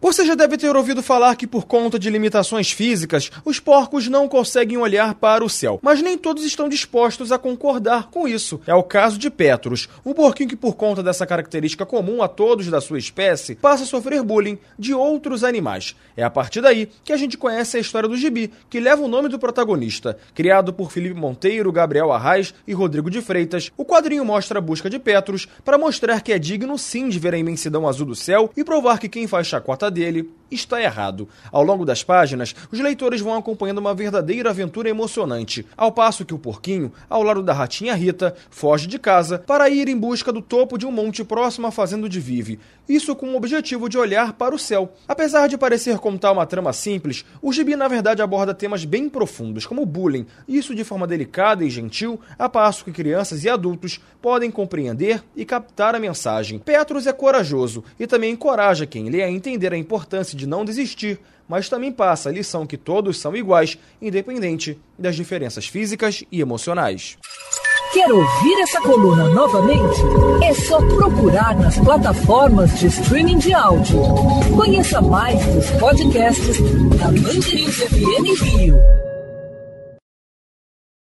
Você já deve ter ouvido falar que, por conta de limitações físicas, os porcos não conseguem olhar para o céu. Mas nem todos estão dispostos a concordar com isso. É o caso de Petrus, um porquinho que, por conta dessa característica comum a todos da sua espécie, passa a sofrer bullying de outros animais. É a partir daí que a gente conhece a história do gibi, que leva o nome do protagonista. Criado por Felipe Monteiro, Gabriel Arraes e Rodrigo de Freitas, o quadrinho mostra a busca de Petrus para mostrar que é digno sim de ver a imensidão azul do céu e provar que quem faz chacota dele está errado. Ao longo das páginas, os leitores vão acompanhando uma verdadeira aventura emocionante, ao passo que o porquinho, ao lado da ratinha Rita, foge de casa para ir em busca do topo de um monte próximo à fazenda de Vive. Isso com o objetivo de olhar para o céu. Apesar de parecer contar uma trama simples, o gibi na verdade aborda temas bem profundos, como bullying, isso de forma delicada e gentil, a passo que crianças e adultos podem compreender e captar a mensagem. Petrus é corajoso e também encoraja quem lê a entender a importância de não desistir, mas também passa a lição que todos são iguais, independente das diferenças físicas e emocionais. Quer ouvir essa coluna novamente? É só procurar nas plataformas de streaming de áudio. Conheça mais dos podcasts da Mandirinhos FM Rio.